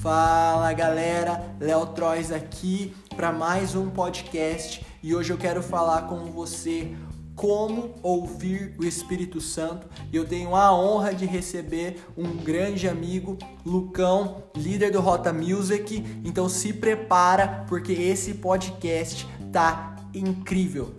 Fala galera, Léo Trois aqui para mais um podcast e hoje eu quero falar com você como ouvir o Espírito Santo. E eu tenho a honra de receber um grande amigo, Lucão, líder do Rota Music. Então se prepara porque esse podcast tá incrível.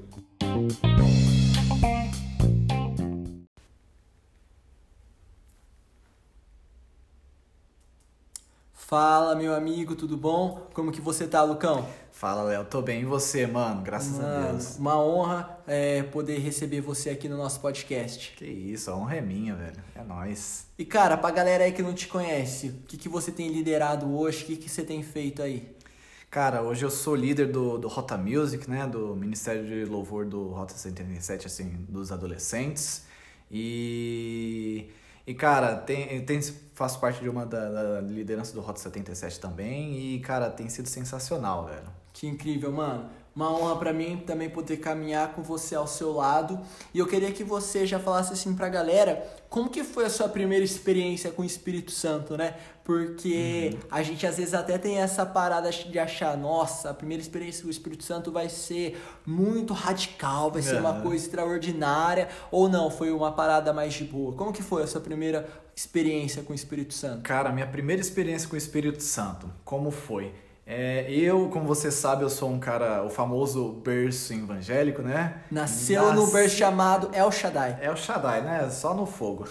Fala, meu amigo, tudo bom? Como que você tá, Lucão? Fala, Léo. Tô bem. E você, mano? Graças mano, a Deus. Uma honra é, poder receber você aqui no nosso podcast. Que isso, a honra é minha, velho. É nóis. E, cara, pra galera aí que não te conhece, o que, que você tem liderado hoje? O que, que você tem feito aí? Cara, hoje eu sou líder do, do Rota Music, né? Do Ministério de Louvor do Rota 77, assim, dos adolescentes. E e, cara, tem, tem, faço parte de uma da, da, liderança do Rota 77 também. E, cara, tem sido sensacional, velho. Que incrível, mano. Uma honra para mim também poder caminhar com você ao seu lado. E eu queria que você já falasse assim pra galera, como que foi a sua primeira experiência com o Espírito Santo, né? Porque uhum. a gente às vezes até tem essa parada de achar, nossa, a primeira experiência com o Espírito Santo vai ser muito radical, vai ser uhum. uma coisa extraordinária, ou não, foi uma parada mais de boa. Como que foi a sua primeira experiência com o Espírito Santo? Cara, minha primeira experiência com o Espírito Santo, como foi? É, eu, como você sabe, eu sou um cara, o famoso berço evangélico, né? Nasceu Nas... no berço chamado El Shaddai. El Shaddai, né? Só no fogo.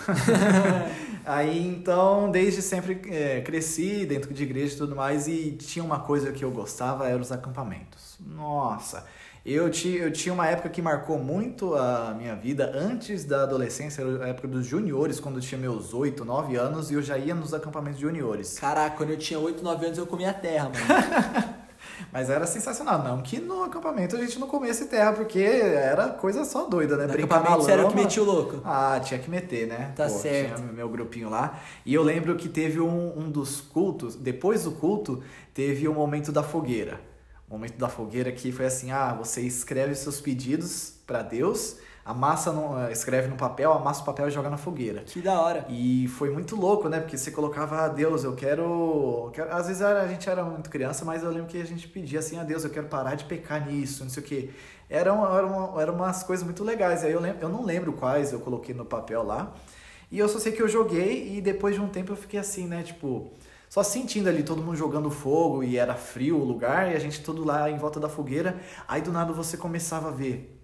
Aí, então, desde sempre é, cresci dentro de igreja e tudo mais, e tinha uma coisa que eu gostava, eram os acampamentos. Nossa! Eu, ti, eu tinha uma época que marcou muito a minha vida antes da adolescência, a época dos juniores, quando eu tinha meus 8, 9 anos, e eu já ia nos acampamentos juniores. Caraca, quando eu tinha 8, 9 anos eu comia terra, mano. Mas era sensacional. Não que no acampamento a gente não comesse terra, porque era coisa só doida, né? No Brincar acampamento era o que metia o louco. Ah, tinha que meter, né? Tá Pô, certo. Tinha meu grupinho lá. E eu lembro que teve um, um dos cultos, depois do culto, teve o um momento da fogueira momento da fogueira que foi assim: ah, você escreve seus pedidos para Deus, amassa no, eh, escreve no papel, amassa o papel e joga na fogueira. Que da hora. E foi muito louco, né? Porque você colocava, ah, Deus, eu quero. quero... Às vezes a gente era muito criança, mas eu lembro que a gente pedia assim, ah, Deus, eu quero parar de pecar nisso, não sei o quê. Eram, eram, eram umas coisas muito legais. Aí eu, lembro, eu não lembro quais eu coloquei no papel lá. E eu só sei que eu joguei e depois de um tempo eu fiquei assim, né? Tipo, só sentindo ali todo mundo jogando fogo e era frio o lugar e a gente todo lá em volta da fogueira. Aí do nada você começava a ver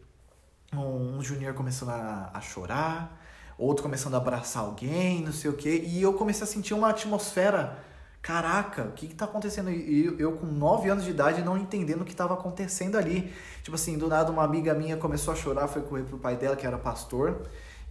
um, junior começando a, a chorar, outro começando a abraçar alguém, não sei o quê. E eu comecei a sentir uma atmosfera. Caraca, o que está acontecendo? E eu, eu, com 9 anos de idade, não entendendo o que estava acontecendo ali. Tipo assim, do nada uma amiga minha começou a chorar, foi correr pro pai dela, que era pastor.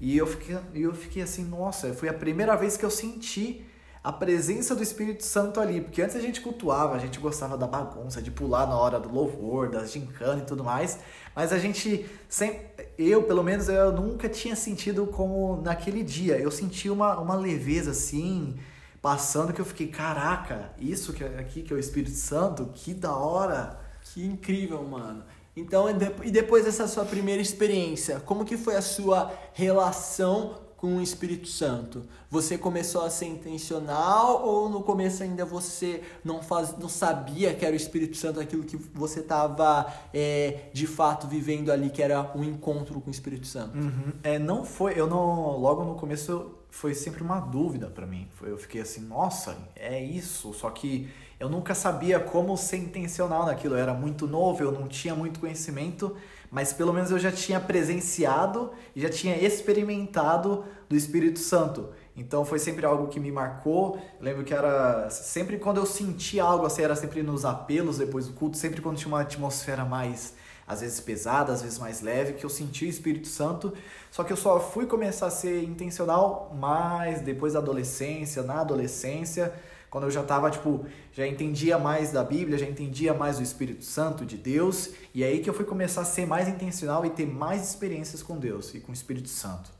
E eu fiquei, eu fiquei assim, nossa, foi a primeira vez que eu senti a presença do Espírito Santo ali, porque antes a gente cultuava, a gente gostava da bagunça, de pular na hora do louvor, das gincanas e tudo mais, mas a gente sempre, eu pelo menos eu nunca tinha sentido como naquele dia, eu senti uma, uma leveza assim, passando que eu fiquei, caraca, isso que é aqui que é o Espírito Santo, que da hora. Que incrível, mano. Então, e depois dessa sua primeira experiência, como que foi a sua relação com o Espírito Santo? Você começou a ser intencional ou no começo ainda você não, faz, não sabia que era o Espírito Santo aquilo que você estava é, de fato vivendo ali, que era um encontro com o Espírito Santo? Uhum. É, não foi, eu não, logo no começo foi sempre uma dúvida para mim. Eu fiquei assim, nossa, é isso, só que eu nunca sabia como ser intencional naquilo. Eu era muito novo, eu não tinha muito conhecimento mas pelo menos eu já tinha presenciado e já tinha experimentado do Espírito Santo. Então foi sempre algo que me marcou. Eu lembro que era sempre quando eu sentia algo assim, era sempre nos apelos depois do culto, sempre quando tinha uma atmosfera mais às vezes pesada, às vezes mais leve, que eu sentia o Espírito Santo. Só que eu só fui começar a ser intencional mais depois da adolescência, na adolescência, quando eu já estava, tipo, já entendia mais da Bíblia, já entendia mais do Espírito Santo, de Deus, e é aí que eu fui começar a ser mais intencional e ter mais experiências com Deus e com o Espírito Santo.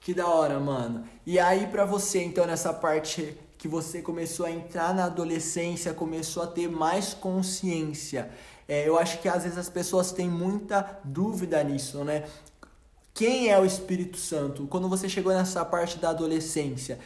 Que da hora, mano. E aí para você, então, nessa parte que você começou a entrar na adolescência, começou a ter mais consciência. É, eu acho que às vezes as pessoas têm muita dúvida nisso, né? Quem é o Espírito Santo? Quando você chegou nessa parte da adolescência,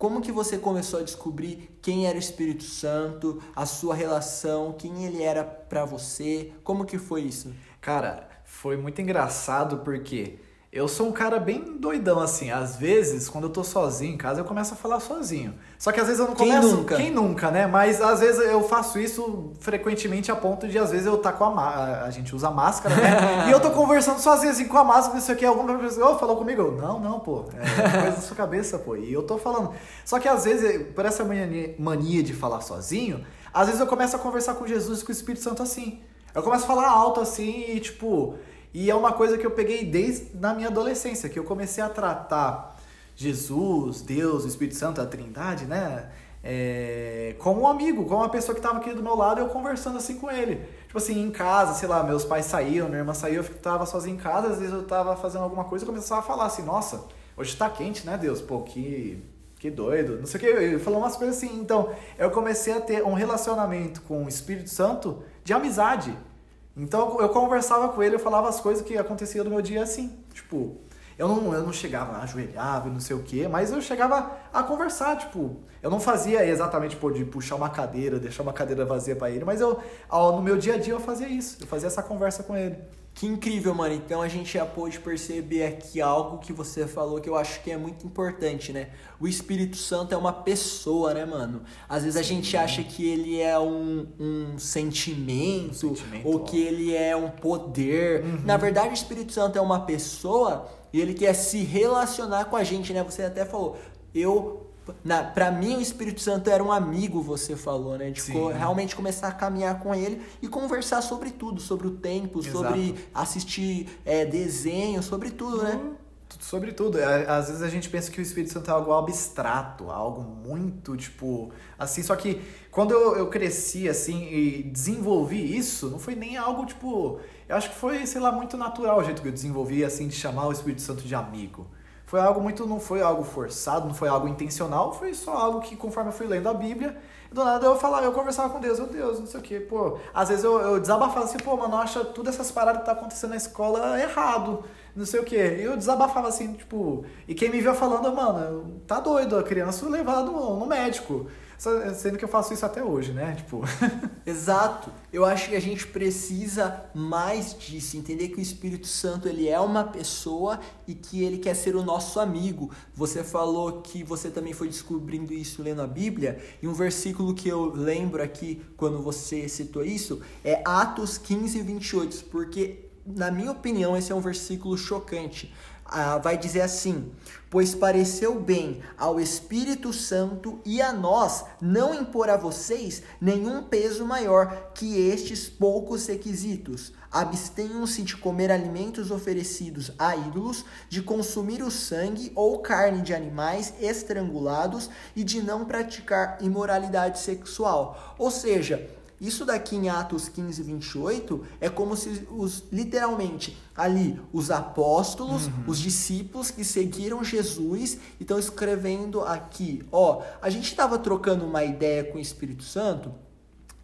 Como que você começou a descobrir quem era o Espírito Santo, a sua relação, quem ele era para você? Como que foi isso? Cara, foi muito engraçado porque eu sou um cara bem doidão, assim. Às vezes, quando eu tô sozinho em casa, eu começo a falar sozinho. Só que às vezes eu não começo. Quem nunca? Quem nunca, né? Mas às vezes eu faço isso frequentemente a ponto de, às vezes, eu tá com a. Ma... A gente usa máscara, né? e eu tô conversando sozinho, assim, com a máscara, não sei o que. Alguma pessoa oh, falou comigo. Eu, não, não, pô. É coisa da sua cabeça, pô. E eu tô falando. Só que às vezes, por essa mania, mania de falar sozinho, às vezes eu começo a conversar com Jesus e com o Espírito Santo assim. Eu começo a falar alto assim e, tipo. E é uma coisa que eu peguei desde na minha adolescência, que eu comecei a tratar Jesus, Deus, Espírito Santo, a Trindade, né? É, como um amigo, como uma pessoa que estava aqui do meu lado, eu conversando assim com ele. Tipo assim, em casa, sei lá, meus pais saíram, minha irmã saiu, eu estava sozinho em casa, às vezes eu estava fazendo alguma coisa e começava a falar assim, nossa, hoje está quente, né, Deus? Pô, que, que doido, não sei o que, eu falou umas coisas assim. Então, eu comecei a ter um relacionamento com o Espírito Santo de amizade. Então eu conversava com ele, eu falava as coisas que aconteciam no meu dia assim. Tipo, eu não, eu não chegava, ajoelhava e não sei o quê, mas eu chegava a conversar, tipo, eu não fazia exatamente por de puxar uma cadeira, deixar uma cadeira vazia para ele, mas eu no meu dia a dia eu fazia isso, eu fazia essa conversa com ele. Que incrível, mano. Então a gente já pôde perceber aqui algo que você falou que eu acho que é muito importante, né? O Espírito Santo é uma pessoa, né, mano? Às vezes a gente acha que ele é um, um sentimento, um sentimento ou ó. que ele é um poder. Uhum. Na verdade, o Espírito Santo é uma pessoa e ele quer se relacionar com a gente, né? Você até falou, eu na, pra mim o Espírito Santo era um amigo, você falou, né? De co realmente começar a caminhar com ele e conversar sobre tudo, sobre o tempo, Exato. sobre assistir é, desenho, sobre tudo, né? Uhum. Sobre tudo. É, às vezes a gente pensa que o Espírito Santo é algo abstrato, algo muito, tipo, assim. Só que quando eu, eu cresci, assim, e desenvolvi isso, não foi nem algo, tipo. Eu acho que foi, sei lá, muito natural o jeito que eu desenvolvi, assim, de chamar o Espírito Santo de amigo. Foi algo muito, não foi algo forçado, não foi algo intencional, foi só algo que conforme eu fui lendo a Bíblia, do nada eu falava, eu conversava com Deus, meu Deus, não sei o que, pô. Às vezes eu, eu desabafava assim, pô, mano, acha tudo essas paradas que tá acontecendo na escola errado, não sei o que. E eu desabafava assim, tipo, e quem me via falando, mano, tá doido, a criança levado no, no médico. Sendo que eu faço isso até hoje, né? Tipo. Exato. Eu acho que a gente precisa mais disso, entender que o Espírito Santo ele é uma pessoa e que ele quer ser o nosso amigo. Você falou que você também foi descobrindo isso lendo a Bíblia, e um versículo que eu lembro aqui quando você citou isso é Atos 15, 28, porque na minha opinião, esse é um versículo chocante ah, vai dizer assim: Pois pareceu bem ao Espírito Santo e a nós não impor a vocês nenhum peso maior que estes poucos requisitos. Abstenham-se de comer alimentos oferecidos a ídolos, de consumir o sangue ou carne de animais estrangulados e de não praticar imoralidade sexual. Ou seja, isso daqui em Atos 15, 28 é como se os literalmente ali os apóstolos, uhum. os discípulos que seguiram Jesus e estão escrevendo aqui, ó, a gente estava trocando uma ideia com o Espírito Santo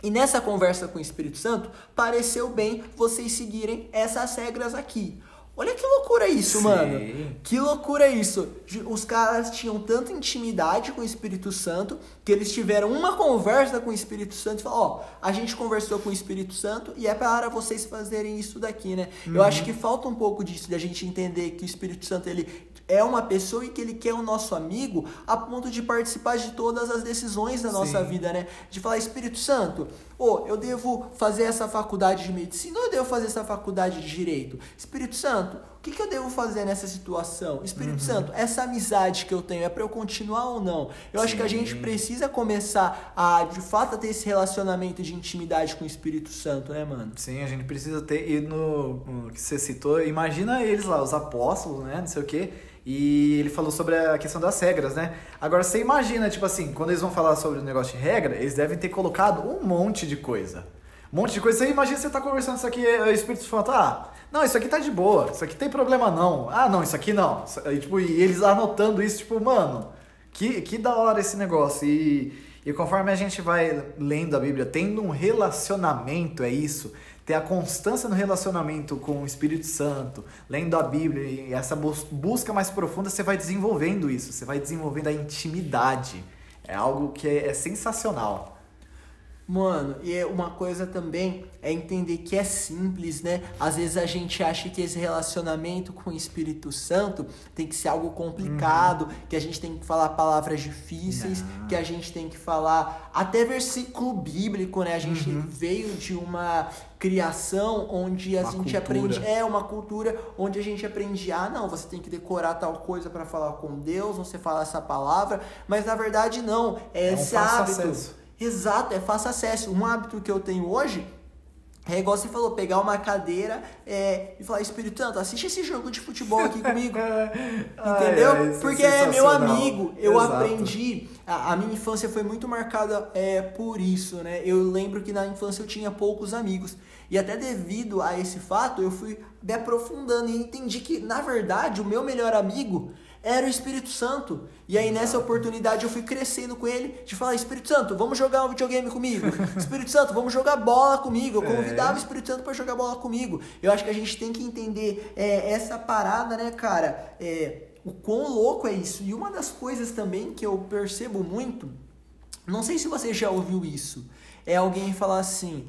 e nessa conversa com o Espírito Santo pareceu bem vocês seguirem essas regras aqui. Olha que loucura isso, Sim. mano. Que loucura isso. Os caras tinham tanta intimidade com o Espírito Santo que eles tiveram uma conversa com o Espírito Santo e falaram: Ó, oh, a gente conversou com o Espírito Santo e é para vocês fazerem isso daqui, né? Uhum. Eu acho que falta um pouco disso, de a gente entender que o Espírito Santo ele é uma pessoa e que ele quer o nosso amigo a ponto de participar de todas as decisões da nossa Sim. vida, né? De falar, Espírito Santo, oh, eu devo fazer essa faculdade de medicina ou eu devo fazer essa faculdade de direito? Espírito Santo, que, que eu devo fazer nessa situação? Espírito uhum. Santo, essa amizade que eu tenho é para eu continuar ou não? Eu Sim. acho que a gente precisa começar a, de fato, ter esse relacionamento de intimidade com o Espírito Santo, né, mano? Sim, a gente precisa ter. E no, no que você citou, imagina eles lá, os apóstolos, né? Não sei o quê e ele falou sobre a questão das regras, né? Agora você imagina, tipo assim, quando eles vão falar sobre o negócio de regra, eles devem ter colocado um monte de coisa. Um monte de coisa. Você imagina você tá conversando isso aqui, o Espírito Santo, ah, não, isso aqui tá de boa, isso aqui tem problema não. Ah, não, isso aqui não. E, tipo, e eles anotando isso, tipo, mano, que, que da hora esse negócio. E, e conforme a gente vai lendo a Bíblia, tendo um relacionamento, é isso ter a constância no relacionamento com o Espírito Santo, lendo a Bíblia e essa busca mais profunda, você vai desenvolvendo isso, você vai desenvolvendo a intimidade. É algo que é, é sensacional. Mano, e é uma coisa também é entender que é simples, né? Às vezes a gente acha que esse relacionamento com o Espírito Santo tem que ser algo complicado, uhum. que a gente tem que falar palavras difíceis, Não. que a gente tem que falar até versículo bíblico, né? A gente uhum. veio de uma criação onde a uma gente cultura. aprende é uma cultura onde a gente aprende ah não você tem que decorar tal coisa para falar com Deus você fala essa palavra mas na verdade não é, é esse um hábito acesso Exato, é fácil acesso. Um hábito que eu tenho hoje é igual você falou, pegar uma cadeira é, e falar, Espírito Santo, assiste esse jogo de futebol aqui comigo. Entendeu? Ai, é Porque é meu amigo. Eu Exato. aprendi. A, a, minha infância foi muito marcada é, por isso, né? Eu lembro que na infância eu tinha poucos amigos. E até devido a esse fato, eu fui me aprofundando e entendi que, na verdade, o meu melhor amigo era o Espírito Santo. E aí nessa oportunidade eu fui crescendo com ele de falar: Espírito Santo, vamos jogar um videogame comigo. Espírito Santo, vamos jogar bola comigo. Eu é. convidava o Espírito Santo para jogar bola comigo. Eu acho que a gente tem que entender é, essa parada, né, cara? É, o quão louco é isso. E uma das coisas também que eu percebo muito, não sei se você já ouviu isso, é alguém falar assim: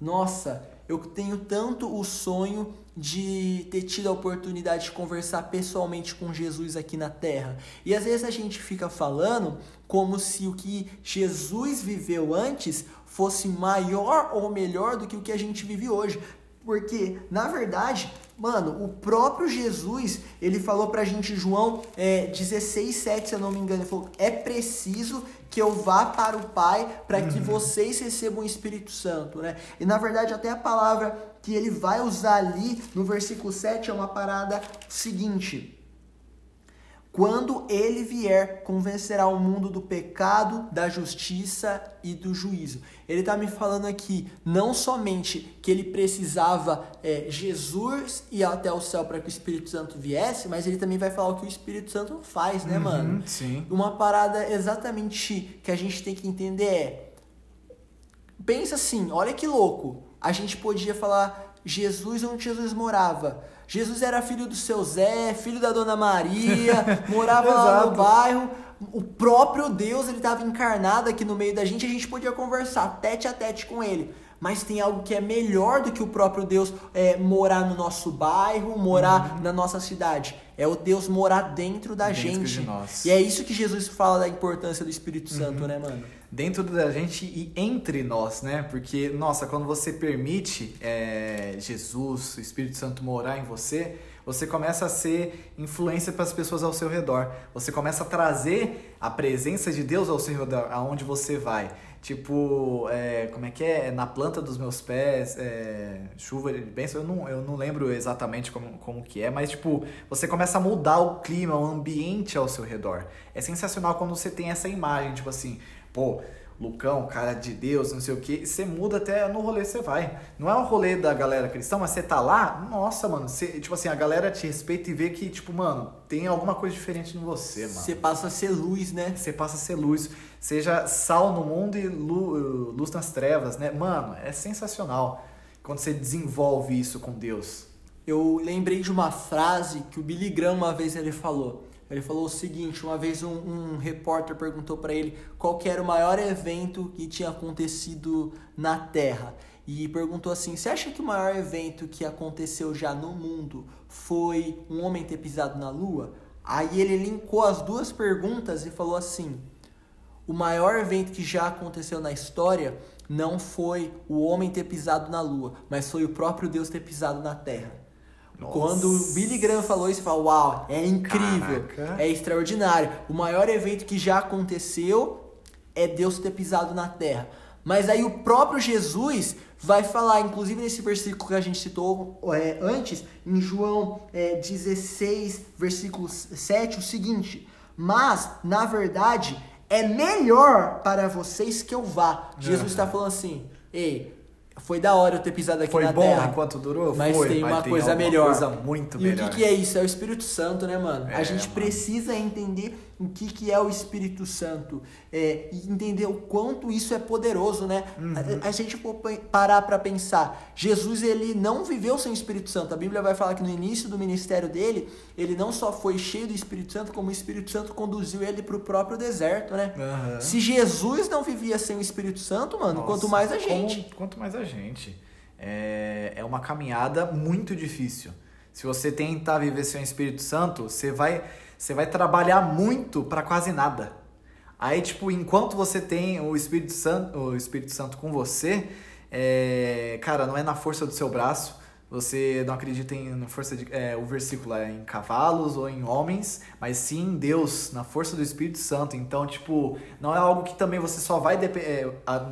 Nossa, eu tenho tanto o sonho de ter tido a oportunidade de conversar pessoalmente com Jesus aqui na terra. E às vezes a gente fica falando como se o que Jesus viveu antes fosse maior ou melhor do que o que a gente vive hoje. Porque, na verdade, mano, o próprio Jesus, ele falou pra gente, João é, 16, 7, se eu não me engano, ele falou: é preciso que eu vá para o Pai para que uhum. vocês recebam o Espírito Santo, né? E na verdade, até a palavra que ele vai usar ali no versículo 7 é uma parada seguinte. Quando ele vier, convencerá o mundo do pecado, da justiça e do juízo. Ele está me falando aqui não somente que ele precisava é, Jesus ir até o céu para que o Espírito Santo viesse, mas ele também vai falar o que o Espírito Santo faz, né, uhum, mano? Sim. Uma parada exatamente que a gente tem que entender é. Pensa assim, olha que louco. A gente podia falar Jesus onde Jesus morava. Jesus era filho do seu Zé, filho da Dona Maria, morava lá no bairro. O próprio Deus ele estava encarnado aqui no meio da gente, a gente podia conversar tete a tete com ele. Mas tem algo que é melhor do que o próprio Deus é, morar no nosso bairro, morar uhum. na nossa cidade. É o Deus morar dentro da dentro gente. De nós. E é isso que Jesus fala da importância do Espírito Santo, uhum. né, mano? dentro da gente e entre nós, né? Porque, nossa, quando você permite é, Jesus, o Espírito Santo morar em você, você começa a ser influência para as pessoas ao seu redor. Você começa a trazer a presença de Deus ao seu redor, aonde você vai. Tipo, é, como é que é? Na planta dos meus pés, é, chuva de bênção, eu não, eu não lembro exatamente como, como que é, mas tipo, você começa a mudar o clima, o ambiente ao seu redor. É sensacional quando você tem essa imagem, tipo assim, pô, Lucão, cara de Deus, não sei o que, você muda até no rolê você vai. Não é o rolê da galera cristã, mas você tá lá, nossa, mano, você, tipo assim, a galera te respeita e vê que, tipo, mano, tem alguma coisa diferente em você, mano. Você passa a ser luz, né? Você passa a ser luz. Seja sal no mundo e luz nas trevas, né? Mano, é sensacional quando você desenvolve isso com Deus. Eu lembrei de uma frase que o Billy Graham uma vez ele falou. Ele falou o seguinte: uma vez um, um repórter perguntou para ele qual era o maior evento que tinha acontecido na Terra. E perguntou assim: Você acha que o maior evento que aconteceu já no mundo foi um homem ter pisado na Lua? Aí ele linkou as duas perguntas e falou assim: O maior evento que já aconteceu na história não foi o homem ter pisado na Lua, mas foi o próprio Deus ter pisado na Terra. Nossa. Quando o Billy Graham falou isso, você fala, uau, é incrível, Caraca. é extraordinário. O maior evento que já aconteceu é Deus ter pisado na terra. Mas aí o próprio Jesus vai falar, inclusive nesse versículo que a gente citou é, antes, em João é, 16, versículo 7, o seguinte: Mas, na verdade, é melhor para vocês que eu vá. Jesus está falando assim, ei, foi da hora eu ter pisado aqui Foi na bom terra. enquanto durou? Mas Foi, tem uma coisa alguma melhor. coisa muito E melhor. o que, que é isso? É o Espírito Santo, né, mano? a É, gente mano. precisa entender o que, que é o Espírito Santo é, e entender o quanto isso é poderoso, né? Uhum. A, a gente for parar pra pensar, Jesus ele não viveu sem o Espírito Santo. A Bíblia vai falar que no início do ministério dele, ele não só foi cheio do Espírito Santo, como o Espírito Santo conduziu ele pro próprio deserto, né? Aham. Se Jesus não vivia sem o Espírito Santo, mano, Nossa, quanto mais a como- gente. quanto mais a gente. É, é uma caminhada muito difícil. Se você tentar viver sem o Espírito Santo, você vai, você vai trabalhar muito para quase nada. Aí, tipo, enquanto você tem o Espírito Santo, o Espírito Santo com você, é, cara, não é na força do seu braço. Você não acredita em na força de, é, o versículo é em cavalos ou em homens, mas sim em Deus, na força do Espírito Santo. Então, tipo, não é algo que também você só vai é,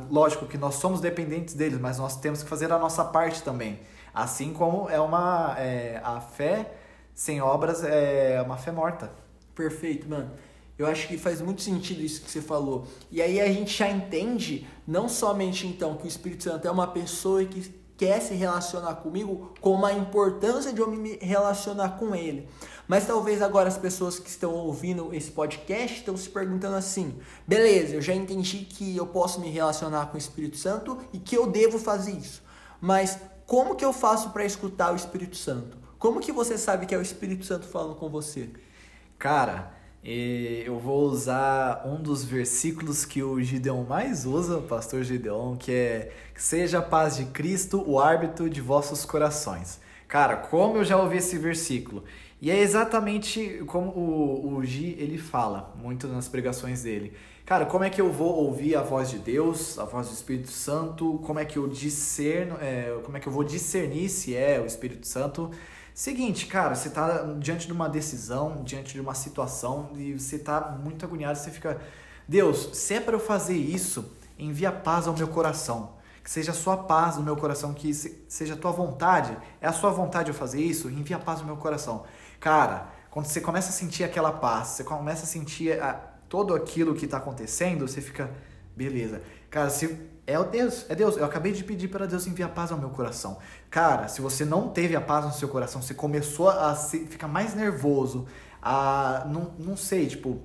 lógico que nós somos dependentes deles, mas nós temos que fazer a nossa parte também. Assim como é uma é, a fé sem obras é uma fé morta. Perfeito, mano. Eu acho que faz muito sentido isso que você falou. E aí a gente já entende, não somente então que o Espírito Santo é uma pessoa que quer se relacionar comigo, como a importância de eu me relacionar com ele. Mas talvez agora as pessoas que estão ouvindo esse podcast estão se perguntando assim: beleza, eu já entendi que eu posso me relacionar com o Espírito Santo e que eu devo fazer isso. Mas como que eu faço para escutar o Espírito Santo? Como que você sabe que é o Espírito Santo falando com você? Cara, e eu vou usar um dos versículos que o Gideon mais usa, o pastor Gideon, que é seja a paz de Cristo o árbitro de vossos corações. Cara, como eu já ouvi esse versículo. E é exatamente como o, o Gi, ele fala, muito nas pregações dele. Cara, como é que eu vou ouvir a voz de Deus, a voz do Espírito Santo? Como é que eu discerno, é, como é que eu vou discernir se é o Espírito Santo? Seguinte, cara, você tá diante de uma decisão, diante de uma situação e você tá muito agoniado, você fica, Deus, se é para eu fazer isso, envia paz ao meu coração. Que seja a sua paz no meu coração, que se- seja a tua vontade. É a sua vontade eu fazer isso? Envia paz no meu coração. Cara, quando você começa a sentir aquela paz, você começa a sentir a, todo aquilo que está acontecendo, você fica, beleza. Cara, se é o Deus, é Deus. Eu acabei de pedir para Deus enviar paz ao meu coração. Cara, se você não teve a paz no seu coração, você começou a se, ficar mais nervoso, a não, não sei, tipo,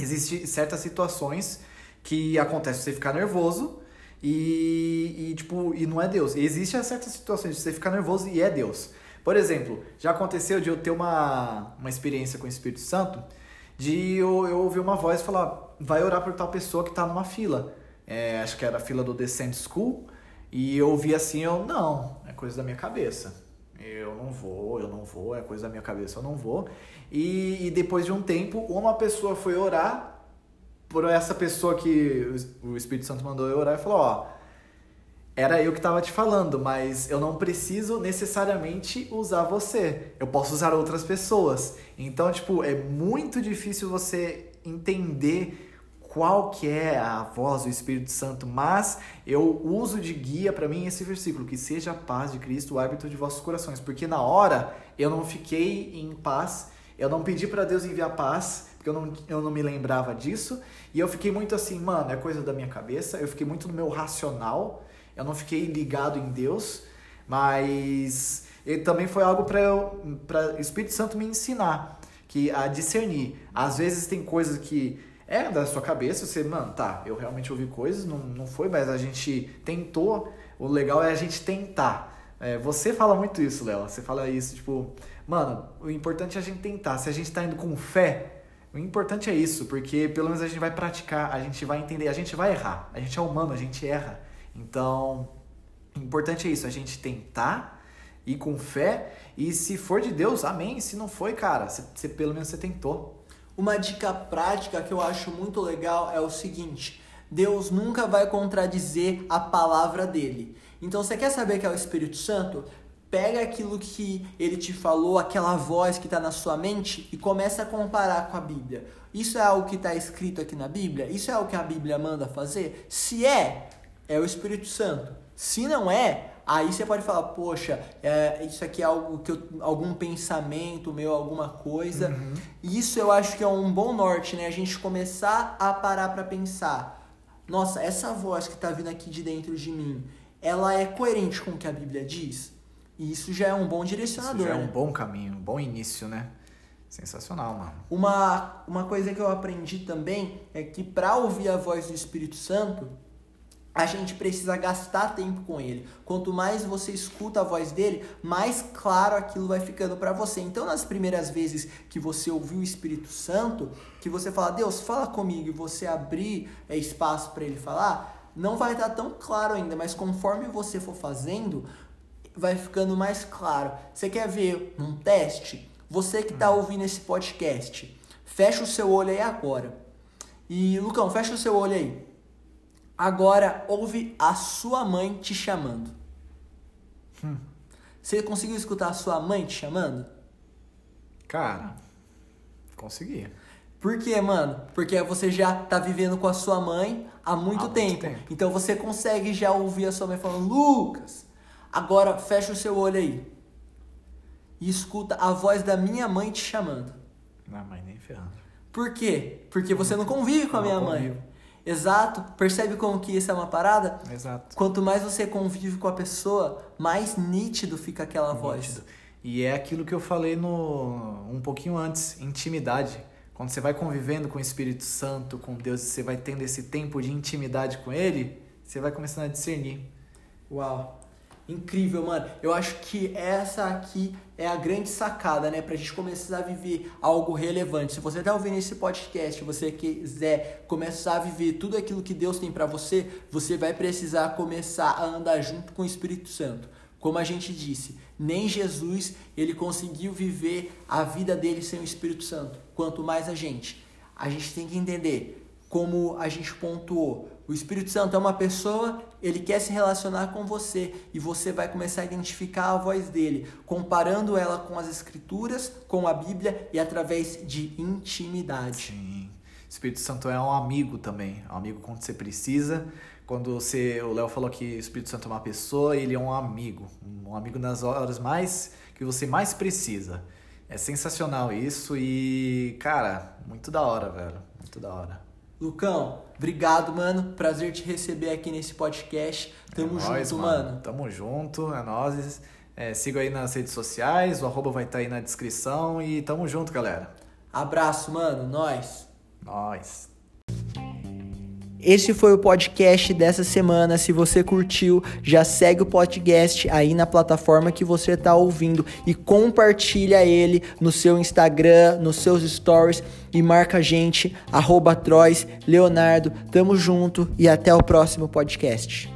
existem certas situações que acontece você ficar nervoso e, e, tipo, e não é Deus. Existem certas situações de você ficar nervoso e é Deus. Por exemplo, já aconteceu de eu ter uma, uma experiência com o Espírito Santo, de eu, eu ouvir uma voz falar, vai orar por tal pessoa que tá numa fila. É, acho que era a fila do Descent School, e eu ouvi assim, eu, não, é coisa da minha cabeça. Eu não vou, eu não vou, é coisa da minha cabeça, eu não vou. E, e depois de um tempo, uma pessoa foi orar por essa pessoa que o Espírito Santo mandou eu orar e falou, ó, era eu que estava te falando, mas eu não preciso necessariamente usar você. Eu posso usar outras pessoas. Então, tipo, é muito difícil você entender qual que é a voz do Espírito Santo, mas eu uso de guia para mim esse versículo, que seja a paz de Cristo o árbitro de vossos corações, porque na hora eu não fiquei em paz, eu não pedi para Deus enviar paz, porque eu não, eu não me lembrava disso, e eu fiquei muito assim, mano, é coisa da minha cabeça, eu fiquei muito no meu racional, eu não fiquei ligado em Deus, mas ele também foi algo para o Espírito Santo me ensinar, que a discernir. Às vezes tem coisas que é da sua cabeça, você, mano, tá, eu realmente ouvi coisas, não, não foi, mas a gente tentou. O legal é a gente tentar. É, você fala muito isso, Léo. Você fala isso, tipo, mano, o importante é a gente tentar. Se a gente tá indo com fé, o importante é isso, porque pelo menos a gente vai praticar, a gente vai entender, a gente vai errar. A gente é humano, a gente erra. Então, o importante é isso, a gente tentar ir com fé e se for de Deus, amém. Se não foi, cara, você, você- pelo menos você tentou. Uma dica prática que eu acho muito legal é o seguinte: Deus nunca vai contradizer a palavra dele. Então, você quer saber que é o Espírito Santo? Pega aquilo que ele te falou, aquela voz que está na sua mente e começa a comparar com a Bíblia. Isso é algo que está escrito aqui na Bíblia? Isso é algo que a Bíblia manda fazer? Se é, é o Espírito Santo. Se não é, aí você pode falar, poxa, é, isso aqui é algo que eu, algum pensamento meu, alguma coisa. Isso eu acho que é um bom norte, né? A gente começar a parar para pensar. Nossa, essa voz que tá vindo aqui de dentro de mim ela é coerente com o que a Bíblia diz? E isso já é um bom direcionador. Isso já é né? um bom caminho, um bom início, né? Sensacional, mano. Uma, uma coisa que eu aprendi também é que para ouvir a voz do Espírito Santo, a gente precisa gastar tempo com ele. Quanto mais você escuta a voz dele, mais claro aquilo vai ficando para você. Então, nas primeiras vezes que você ouviu o Espírito Santo, que você fala, Deus, fala comigo, e você abrir é, espaço para ele falar, não vai estar tão claro ainda, mas conforme você for fazendo, vai ficando mais claro. Você quer ver um teste? Você que está ouvindo esse podcast, fecha o seu olho aí agora. E, Lucão, fecha o seu olho aí. Agora ouve a sua mãe te chamando. Hum. Você conseguiu escutar a sua mãe te chamando? Cara, consegui. Por quê, mano? Porque você já tá vivendo com a sua mãe há muito, Há muito tempo. tempo. Então você consegue já ouvir a sua mãe falando: Lucas, agora fecha o seu olho aí. E escuta a voz da minha mãe te chamando. Não, mas nem ferrando. Por quê? Porque você não convive com a minha mãe. Exato. Percebe como que isso é uma parada? Exato. Quanto mais você convive com a pessoa, mais nítido fica aquela voz. Nítido. E é aquilo que eu falei no um pouquinho antes, intimidade. Quando você vai convivendo com o Espírito Santo, com Deus, você vai tendo esse tempo de intimidade com ele, você vai começando a discernir. Uau. Incrível, mano. Eu acho que essa aqui é a grande sacada, né? Pra gente começar a viver algo relevante. Se você tá ouvindo esse podcast, você quiser começar a viver tudo aquilo que Deus tem pra você, você vai precisar começar a andar junto com o Espírito Santo. Como a gente disse, nem Jesus ele conseguiu viver a vida dele sem o Espírito Santo. Quanto mais a gente. A gente tem que entender como a gente pontuou. O Espírito Santo é uma pessoa, ele quer se relacionar com você e você vai começar a identificar a voz dele, comparando ela com as Escrituras, com a Bíblia e através de intimidade. Sim. O Espírito Santo é um amigo também. É um amigo quando você precisa. Quando você. O Léo falou que o Espírito Santo é uma pessoa, ele é um amigo. Um amigo nas horas mais que você mais precisa. É sensacional isso e, cara, muito da hora, velho. Muito da hora. Lucão, obrigado, mano. Prazer te receber aqui nesse podcast. Tamo é junto, nóis, mano. Tamo junto, é nóis. É, siga aí nas redes sociais, o arroba vai estar aí na descrição e tamo junto, galera. Abraço, mano. Nós. Nós. Esse foi o podcast dessa semana. Se você curtiu, já segue o podcast aí na plataforma que você está ouvindo e compartilha ele no seu Instagram, nos seus stories e marca a gente, arroba Leonardo. Tamo junto e até o próximo podcast.